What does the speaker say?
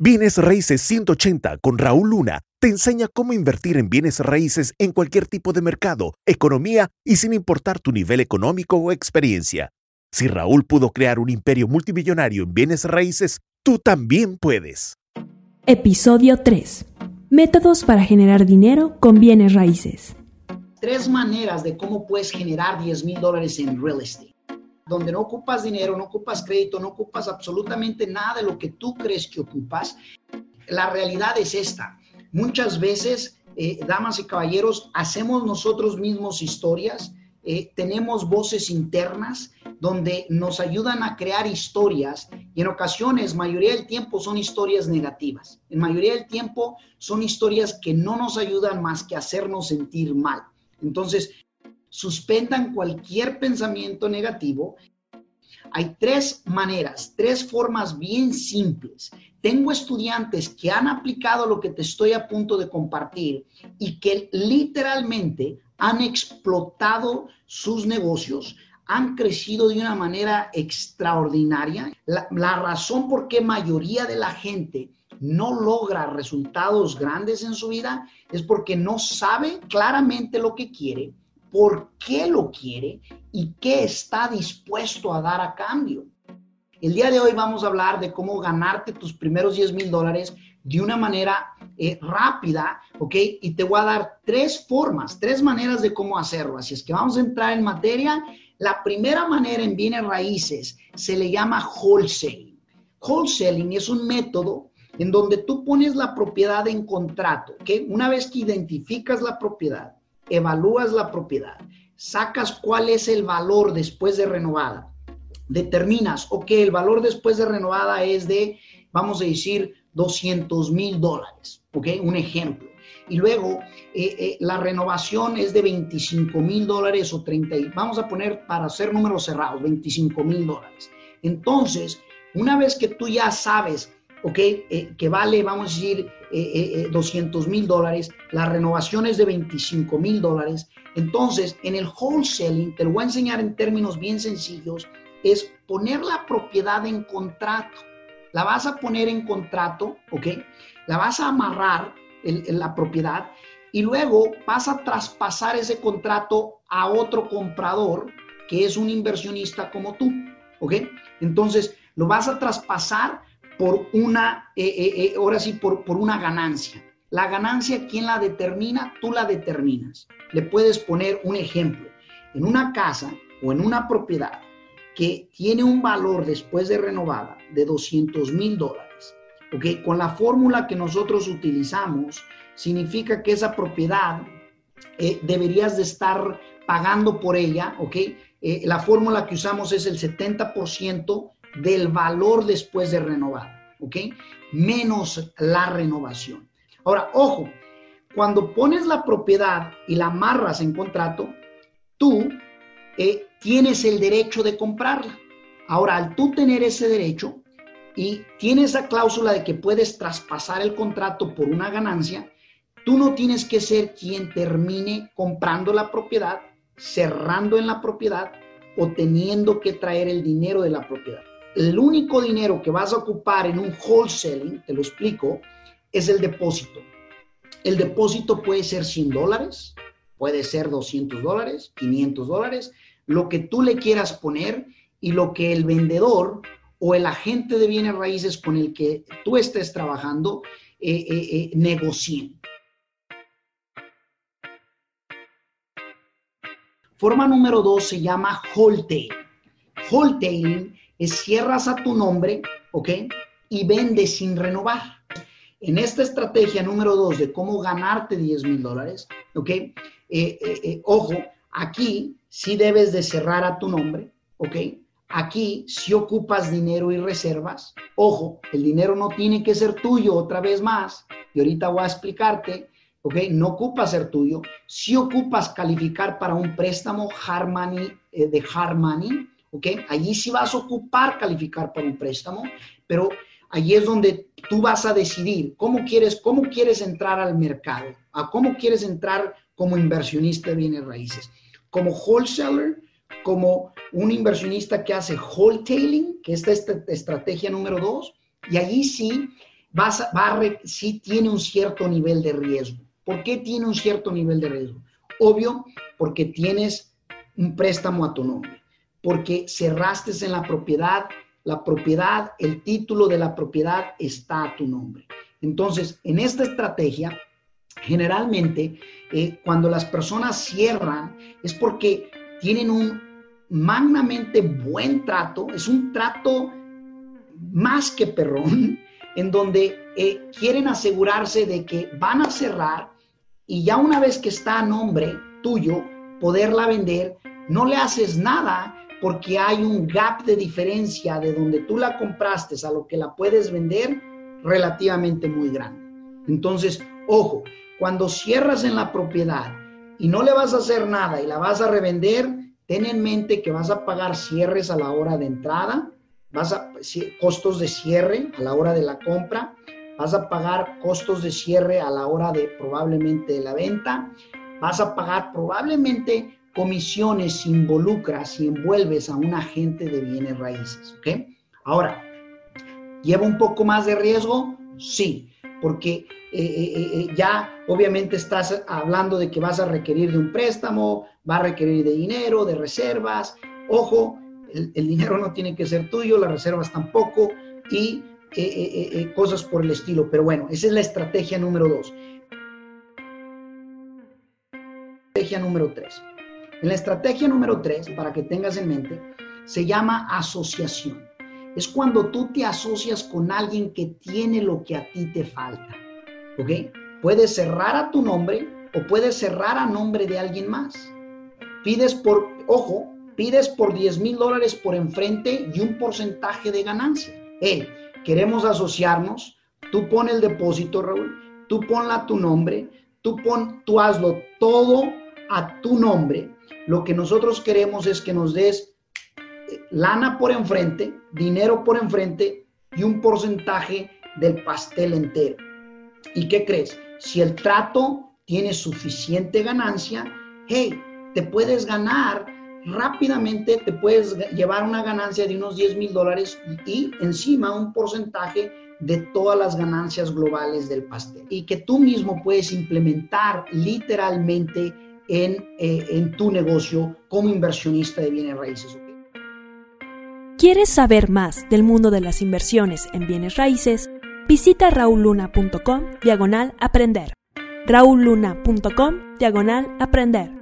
Bienes Raíces 180 con Raúl Luna te enseña cómo invertir en bienes raíces en cualquier tipo de mercado, economía y sin importar tu nivel económico o experiencia. Si Raúl pudo crear un imperio multimillonario en bienes raíces, tú también puedes. Episodio 3. Métodos para generar dinero con bienes raíces. Tres maneras de cómo puedes generar 10 mil dólares en real estate donde no ocupas dinero, no ocupas crédito, no ocupas absolutamente nada de lo que tú crees que ocupas, la realidad es esta. Muchas veces, eh, damas y caballeros, hacemos nosotros mismos historias, eh, tenemos voces internas donde nos ayudan a crear historias y en ocasiones, mayoría del tiempo, son historias negativas. En mayoría del tiempo son historias que no nos ayudan más que hacernos sentir mal. Entonces, suspendan cualquier pensamiento negativo. Hay tres maneras, tres formas bien simples. Tengo estudiantes que han aplicado lo que te estoy a punto de compartir y que literalmente han explotado sus negocios, han crecido de una manera extraordinaria. La, razón por qué mayoría de la gente no logra resultados grandes en su vida es porque no sabe claramente lo que quiere, por qué lo quiere y qué está dispuesto a dar a cambio. El día de hoy vamos a hablar de cómo ganarte tus primeros 10 mil dólares de una manera eh, rápida, ¿ok? Y te voy a dar tres formas, tres maneras de cómo hacerlo. Así es que vamos a entrar en materia. La primera manera en bienes raíces se le llama wholesaling. Wholesaling es un método en donde tú pones la propiedad en contrato, ¿ok? Una vez que identificas la propiedad, evalúas la propiedad, sacas cuál es el valor después de renovada, determinas, ok, el valor después de renovada es de, vamos a decir, 200 mil dólares, ok, un ejemplo. Y luego eh, eh, la renovación es de 25 mil dólares o 30, vamos a poner para hacer números cerrados, 25 mil dólares. Entonces, una vez que tú ya sabes ¿ok? Eh, que vale, vamos a decir, 200 eh, eh, mil dólares, la renovación es de 25 mil dólares. Entonces, en el wholesaling, te lo voy a enseñar en términos bien sencillos, es poner la propiedad en contrato. La vas a poner en contrato, ¿ok? La vas a amarrar en la propiedad y luego vas a traspasar ese contrato a otro comprador que es un inversionista como tú, ¿ok? Entonces, lo vas a traspasar por una, eh, eh, eh, ahora sí, por, por una ganancia. La ganancia, ¿quién la determina? Tú la determinas. Le puedes poner un ejemplo. En una casa o en una propiedad que tiene un valor después de renovada de 200 mil dólares, ¿ok? Con la fórmula que nosotros utilizamos, significa que esa propiedad deberías de estar pagando por ella, ¿ok? la fórmula que usamos es el 70% del valor después de renovar, ¿ok? Menos la renovación. Ahora, ojo, cuando pones la propiedad y la amarras en contrato, tú eh, tienes el derecho de comprarla. Ahora, al tú tener ese derecho y tienes esa cláusula de que puedes traspasar el contrato por una ganancia, tú no tienes que ser quien termine comprando la propiedad, cerrando en la propiedad o teniendo que traer el dinero de la propiedad el único dinero que vas a ocupar en un wholesaling, te lo explico, es el depósito. El depósito puede ser 100 dólares, puede ser 200 dólares, 500 dólares, lo que tú le quieras poner y lo que el vendedor o el agente de bienes raíces con el que tú estés trabajando eh, eh, eh, negocien. Forma número dos se llama wholetailing. Wholetailing es cierras a tu nombre, ¿ok? Y vendes sin renovar. En esta estrategia número dos de cómo ganarte 10 mil dólares, ¿ok? Eh, eh, eh, ojo, aquí sí debes de cerrar a tu nombre, ¿ok? Aquí si ocupas dinero y reservas, ojo, el dinero no tiene que ser tuyo otra vez más, y ahorita voy a explicarte, ¿ok? No ocupa ser tuyo, si ocupas calificar para un préstamo hard de hard ¿ok? Allí sí vas a ocupar calificar para un préstamo, pero allí es donde tú vas a decidir cómo quieres, cómo quieres entrar al mercado, a cómo quieres entrar como inversionista de bienes raíces, como wholesaler, como un inversionista que hace wholetailing, que es esta estrategia número dos, y allí sí vas va sí tiene un cierto nivel de riesgo. ¿Por qué tiene un cierto nivel de riesgo? Obvio, porque tienes un préstamo a tu nombre, porque cerraste en la propiedad, la propiedad, el título de la propiedad está a tu nombre. Entonces, en esta estrategia, generalmente, eh, cuando las personas cierran, es porque tienen un magnamente buen trato, es un trato más que perrón, en donde eh, quieren asegurarse de que van a cerrar y ya una vez que está a nombre tuyo, poderla vender, no le haces nada porque hay un gap de diferencia de donde tú la compraste a lo que la puedes vender relativamente muy grande. Entonces, ojo, cuando cierras en la propiedad y no le vas a hacer nada y la vas a revender, ten en mente que vas a pagar cierres a la hora de entrada, vas a costos de cierre a la hora de la compra, vas a pagar costos de cierre a la hora de probablemente de la venta, vas a pagar probablemente comisiones si involucras y envuelves a un agente de bienes raíces, ¿ok? Ahora, ¿lleva un poco más de riesgo? Sí, porque eh, eh, eh, ya obviamente estás hablando de que vas a requerir de un préstamo, va a requerir de dinero, de reservas. Ojo, el, dinero no tiene que ser tuyo, las reservas tampoco y cosas por el estilo. Pero bueno, esa es la estrategia número dos. Estrategia número tres. En la estrategia número tres, para que tengas en mente, se llama asociación. Es cuando tú te asocias con alguien que tiene lo que a ti te falta. ¿Ok? Puedes cerrar a tu nombre o puedes cerrar a nombre de alguien más. Pides por, ojo, pides por 10 mil dólares por enfrente y un porcentaje de ganancia. Hey, queremos asociarnos, tú pon el depósito, Raúl, tú ponla a tu nombre, tú, pon, tú hazlo todo a tu nombre. Lo que nosotros queremos es que nos des eh, lana por enfrente, dinero por enfrente y un porcentaje del pastel entero. ¿Y qué crees? Si el trato tiene suficiente ganancia, hey, te puedes ganar rápidamente, te puedes llevar una ganancia de unos 10 mil dólares y encima un porcentaje de todas las ganancias globales del pastel. Y que tú mismo puedes implementar literalmente en, eh, en tu negocio como inversionista de bienes raíces. ¿Quieres saber más del mundo de las inversiones en bienes raíces? Visita rauluna.com diagonal aprender. rauluna.com diagonal aprender.